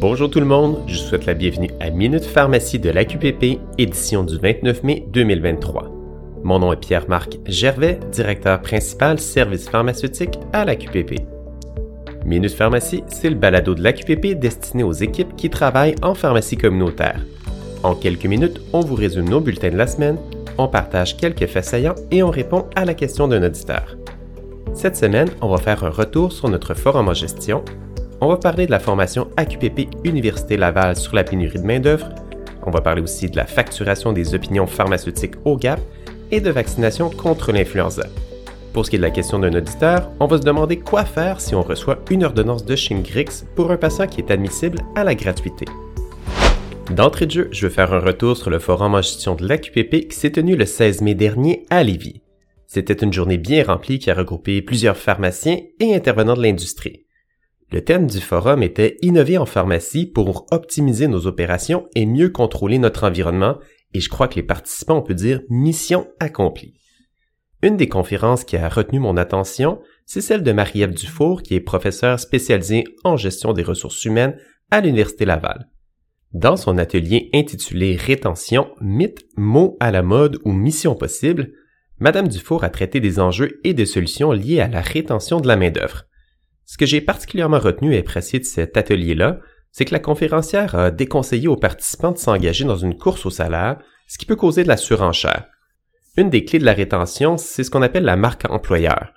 Bonjour tout le monde, je vous souhaite la bienvenue à Minute Pharmacie de l'AQPP, édition du 29 mai 2023. Mon nom est Pierre-Marc Gervais, directeur principal service pharmaceutique à l'AQPP. Minute Pharmacie, c'est le balado de l'AQPP destiné aux équipes qui travaillent en pharmacie communautaire. En quelques minutes, on vous résume nos bulletins de la semaine, on partage quelques faits saillants et on répond à la question d'un auditeur. Cette semaine, on va faire un retour sur notre forum en gestion, on va parler de la formation AQPP Université Laval sur la pénurie de main-d'œuvre, on va parler aussi de la facturation des opinions pharmaceutiques au GAP et de vaccination contre l'influenza. Pour ce qui est de la question d'un auditeur, on va se demander quoi faire si on reçoit une ordonnance de Shingrix pour un patient qui est admissible à la gratuité. D'entrée de jeu, je vais faire un retour sur le forum en gestion de l'AQPP qui s'est tenu le 16 mai dernier à Lévis. C'était une journée bien remplie qui a regroupé plusieurs pharmaciens et intervenants de l'industrie. Le thème du forum était Innover en pharmacie pour optimiser nos opérations et mieux contrôler notre environnement, et je crois que les participants, on peut dire mission accomplie. Une des conférences qui a retenu mon attention, c'est celle de Marie-Ève Dufour, qui est professeure spécialisée en gestion des ressources humaines à l'Université Laval. Dans son atelier intitulé Rétention, mythe, mots à la mode ou mission possible, Madame Dufour a traité des enjeux et des solutions liés à la rétention de la main-d'œuvre. Ce que j'ai particulièrement retenu et apprécié de cet atelier-là, c'est que la conférencière a déconseillé aux participants de s'engager dans une course au salaire, ce qui peut causer de la surenchère. Une des clés de la rétention, c'est ce qu'on appelle la marque employeur.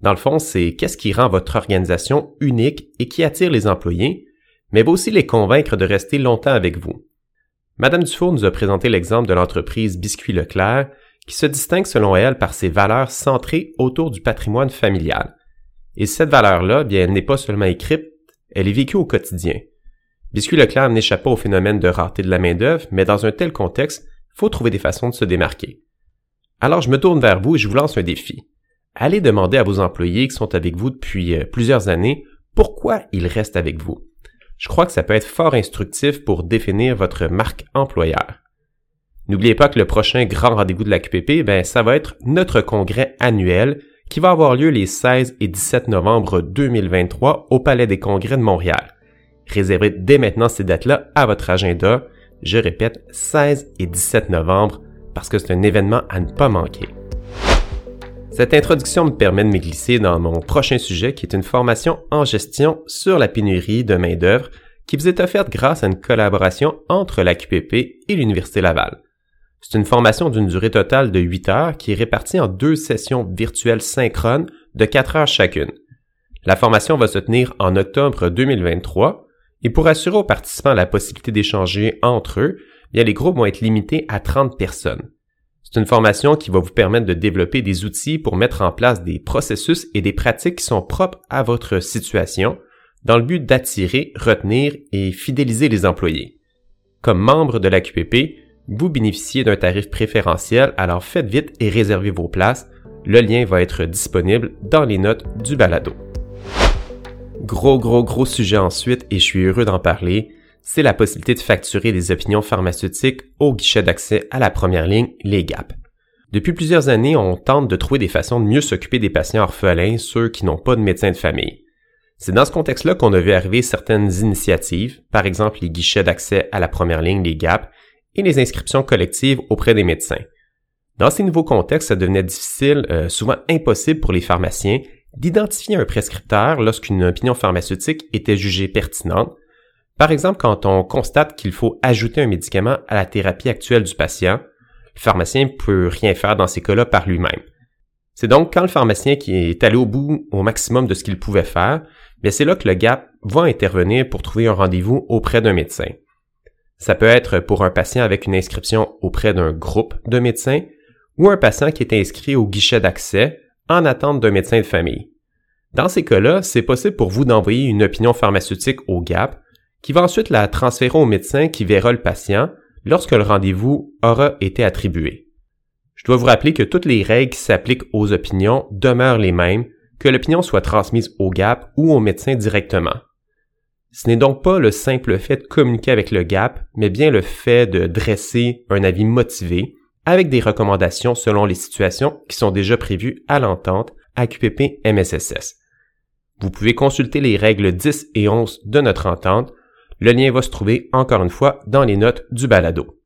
Dans le fond, c'est qu'est-ce qui rend votre organisation unique et qui attire les employés, mais va aussi les convaincre de rester longtemps avec vous. Madame Dufour nous a présenté l'exemple de l'entreprise Biscuit Leclerc, qui se distingue selon elle par ses valeurs centrées autour du patrimoine familial. Et cette valeur-là, bien, elle n'est pas seulement écrite, elle est vécue au quotidien. Biscuit Leclerc n'échappe pas au phénomène de rareté de la main-d'œuvre, mais dans un tel contexte, faut trouver des façons de se démarquer. Alors je me tourne vers vous et je vous lance un défi. Allez demander à vos employés qui sont avec vous depuis euh, plusieurs années pourquoi ils restent avec vous. Je crois que ça peut être fort instructif pour définir votre marque employeur. N'oubliez pas que le prochain grand rendez-vous de la QPP, ben, ça va être notre congrès annuel qui va avoir lieu les 16 et 17 novembre 2023 au Palais des Congrès de Montréal. Réservez dès maintenant ces dates-là à votre agenda. Je répète, 16 et 17 novembre parce que c'est un événement à ne pas manquer. Cette introduction me permet de me glisser dans mon prochain sujet qui est une formation en gestion sur la pénurie de main-d'œuvre qui vous est offerte grâce à une collaboration entre la QPP et l'Université Laval. C'est une formation d'une durée totale de 8 heures qui est répartie en deux sessions virtuelles synchrones de 4 heures chacune. La formation va se tenir en octobre 2023 et pour assurer aux participants la possibilité d'échanger entre eux, bien, les groupes vont être limités à 30 personnes. C'est une formation qui va vous permettre de développer des outils pour mettre en place des processus et des pratiques qui sont propres à votre situation dans le but d'attirer, retenir et fidéliser les employés. Comme membre de la QPP, vous bénéficiez d'un tarif préférentiel, alors faites vite et réservez vos places. Le lien va être disponible dans les notes du balado. Gros, gros, gros sujet ensuite, et je suis heureux d'en parler c'est la possibilité de facturer des opinions pharmaceutiques au guichet d'accès à la première ligne, les GAP. Depuis plusieurs années, on tente de trouver des façons de mieux s'occuper des patients orphelins, ceux qui n'ont pas de médecin de famille. C'est dans ce contexte-là qu'on a vu arriver certaines initiatives, par exemple les guichets d'accès à la première ligne, les GAP, et les inscriptions collectives auprès des médecins. Dans ces nouveaux contextes, ça devenait difficile, euh, souvent impossible pour les pharmaciens, d'identifier un prescripteur lorsqu'une opinion pharmaceutique était jugée pertinente, par exemple, quand on constate qu'il faut ajouter un médicament à la thérapie actuelle du patient, le pharmacien ne peut rien faire dans ces cas-là par lui-même. C'est donc quand le pharmacien qui est allé au bout au maximum de ce qu'il pouvait faire, mais c'est là que le GAP va intervenir pour trouver un rendez-vous auprès d'un médecin. Ça peut être pour un patient avec une inscription auprès d'un groupe de médecins ou un patient qui est inscrit au guichet d'accès en attente d'un médecin de famille. Dans ces cas-là, c'est possible pour vous d'envoyer une opinion pharmaceutique au GAP qui va ensuite la transférer au médecin qui verra le patient lorsque le rendez-vous aura été attribué. Je dois vous rappeler que toutes les règles qui s'appliquent aux opinions demeurent les mêmes, que l'opinion soit transmise au GAP ou au médecin directement. Ce n'est donc pas le simple fait de communiquer avec le GAP, mais bien le fait de dresser un avis motivé avec des recommandations selon les situations qui sont déjà prévues à l'entente AQPP MSSS. Vous pouvez consulter les règles 10 et 11 de notre entente Le lien va se trouver encore une fois dans les notes du balado.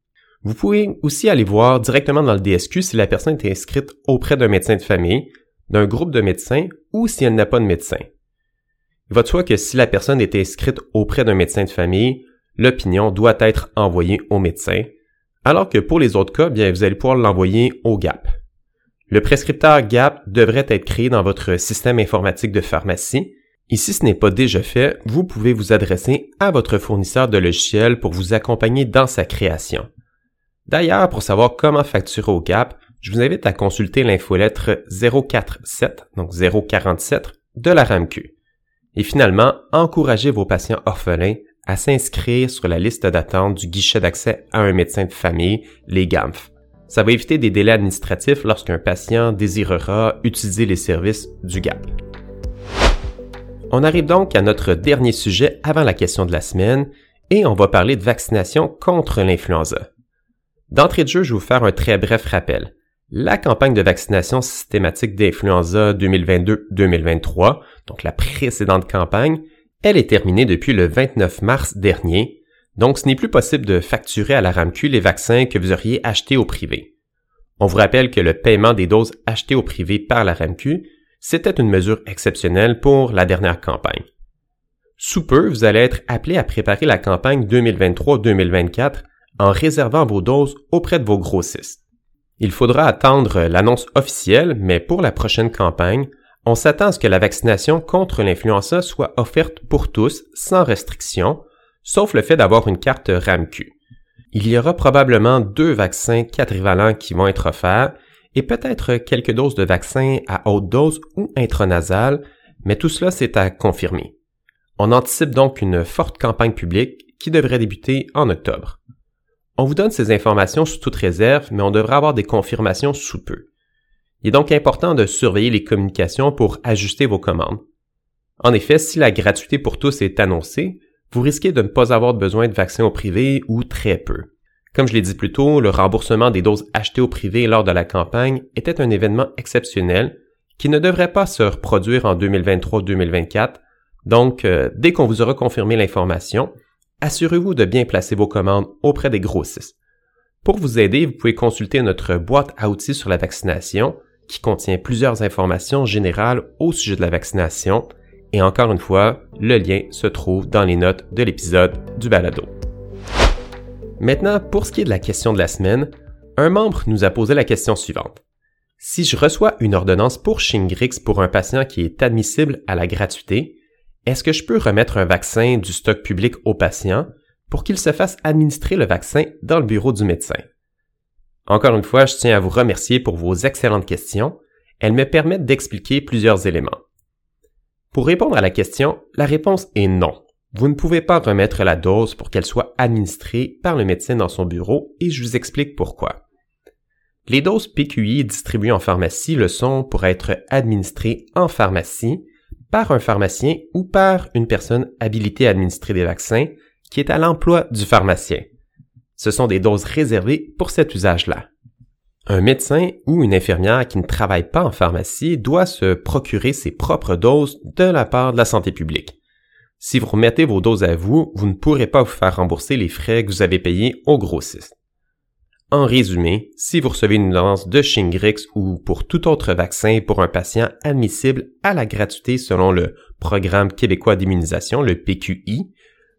Vous pouvez aussi aller voir directement dans le DSQ si la personne est inscrite auprès d'un médecin de famille, d'un groupe de médecins ou si elle n'a pas de médecin. Il va de soi que si la personne est inscrite auprès d'un médecin de famille, l'opinion doit être envoyée au médecin, alors que pour les autres cas, bien, vous allez pouvoir l'envoyer au GAP. Le prescripteur GAP devrait être créé dans votre système informatique de pharmacie. Et si ce n'est pas déjà fait, vous pouvez vous adresser à votre fournisseur de logiciels pour vous accompagner dans sa création. D'ailleurs, pour savoir comment facturer au GAP, je vous invite à consulter l'infolettre 047, donc 047 de la RAMQ. Et finalement, encouragez vos patients orphelins à s'inscrire sur la liste d'attente du guichet d'accès à un médecin de famille, les GAMF. Ça va éviter des délais administratifs lorsqu'un patient désirera utiliser les services du GAP. On arrive donc à notre dernier sujet avant la question de la semaine et on va parler de vaccination contre l'influenza. D'entrée de jeu, je vais vous faire un très bref rappel. La campagne de vaccination systématique d'influenza 2022-2023, donc la précédente campagne, elle est terminée depuis le 29 mars dernier, donc ce n'est plus possible de facturer à la RAMQ les vaccins que vous auriez achetés au privé. On vous rappelle que le paiement des doses achetées au privé par la RAMQ, c'était une mesure exceptionnelle pour la dernière campagne. Sous peu, vous allez être appelé à préparer la campagne 2023-2024 en réservant vos doses auprès de vos grossistes. Il faudra attendre l'annonce officielle, mais pour la prochaine campagne, on s'attend à ce que la vaccination contre l'influenza soit offerte pour tous, sans restriction, sauf le fait d'avoir une carte RAMQ. Il y aura probablement deux vaccins quadrivalents qui vont être offerts et peut-être quelques doses de vaccins à haute dose ou intranasale, mais tout cela c'est à confirmer. On anticipe donc une forte campagne publique qui devrait débuter en octobre. On vous donne ces informations sous toute réserve, mais on devra avoir des confirmations sous peu. Il est donc important de surveiller les communications pour ajuster vos commandes. En effet, si la gratuité pour tous est annoncée, vous risquez de ne pas avoir besoin de vaccins au privé ou très peu. Comme je l'ai dit plus tôt, le remboursement des doses achetées au privé lors de la campagne était un événement exceptionnel qui ne devrait pas se reproduire en 2023-2024. Donc, euh, dès qu'on vous aura confirmé l'information, assurez-vous de bien placer vos commandes auprès des grossistes. Pour vous aider, vous pouvez consulter notre boîte à outils sur la vaccination qui contient plusieurs informations générales au sujet de la vaccination et encore une fois, le lien se trouve dans les notes de l'épisode du balado. Maintenant, pour ce qui est de la question de la semaine, un membre nous a posé la question suivante. Si je reçois une ordonnance pour Shingrix pour un patient qui est admissible à la gratuité, est-ce que je peux remettre un vaccin du stock public au patient pour qu'il se fasse administrer le vaccin dans le bureau du médecin? Encore une fois, je tiens à vous remercier pour vos excellentes questions. Elles me permettent d'expliquer plusieurs éléments. Pour répondre à la question, la réponse est non. Vous ne pouvez pas remettre la dose pour qu'elle soit administrée par le médecin dans son bureau et je vous explique pourquoi. Les doses PQI distribuées en pharmacie le sont pour être administrées en pharmacie par un pharmacien ou par une personne habilitée à administrer des vaccins qui est à l'emploi du pharmacien. Ce sont des doses réservées pour cet usage-là. Un médecin ou une infirmière qui ne travaille pas en pharmacie doit se procurer ses propres doses de la part de la santé publique. Si vous remettez vos doses à vous, vous ne pourrez pas vous faire rembourser les frais que vous avez payés au grossiste. En résumé, si vous recevez une lance de Shingrix ou pour tout autre vaccin pour un patient admissible à la gratuité selon le Programme québécois d'immunisation, le PQI,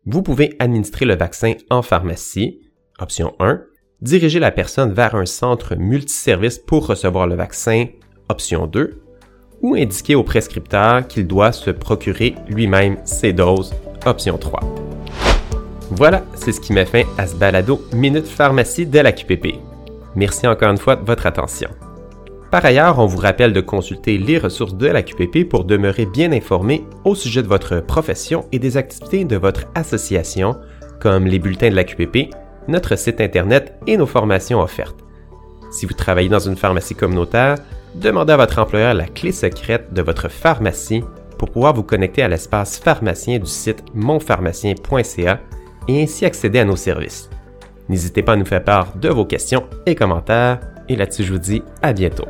vous pouvez administrer le vaccin en pharmacie, option 1, diriger la personne vers un centre multiservice pour recevoir le vaccin, option 2, ou indiquer au prescripteur qu'il doit se procurer lui-même ses doses, option 3. Voilà, c'est ce qui met fin à ce balado Minute Pharmacie de la QPP. Merci encore une fois de votre attention. Par ailleurs, on vous rappelle de consulter les ressources de la QPP pour demeurer bien informé au sujet de votre profession et des activités de votre association, comme les bulletins de la QPP, notre site Internet et nos formations offertes. Si vous travaillez dans une pharmacie communautaire, demandez à votre employeur la clé secrète de votre pharmacie pour pouvoir vous connecter à l'espace pharmacien du site monpharmacien.ca et ainsi accéder à nos services. N'hésitez pas à nous faire part de vos questions et commentaires. Et là-dessus, je vous dis à bientôt.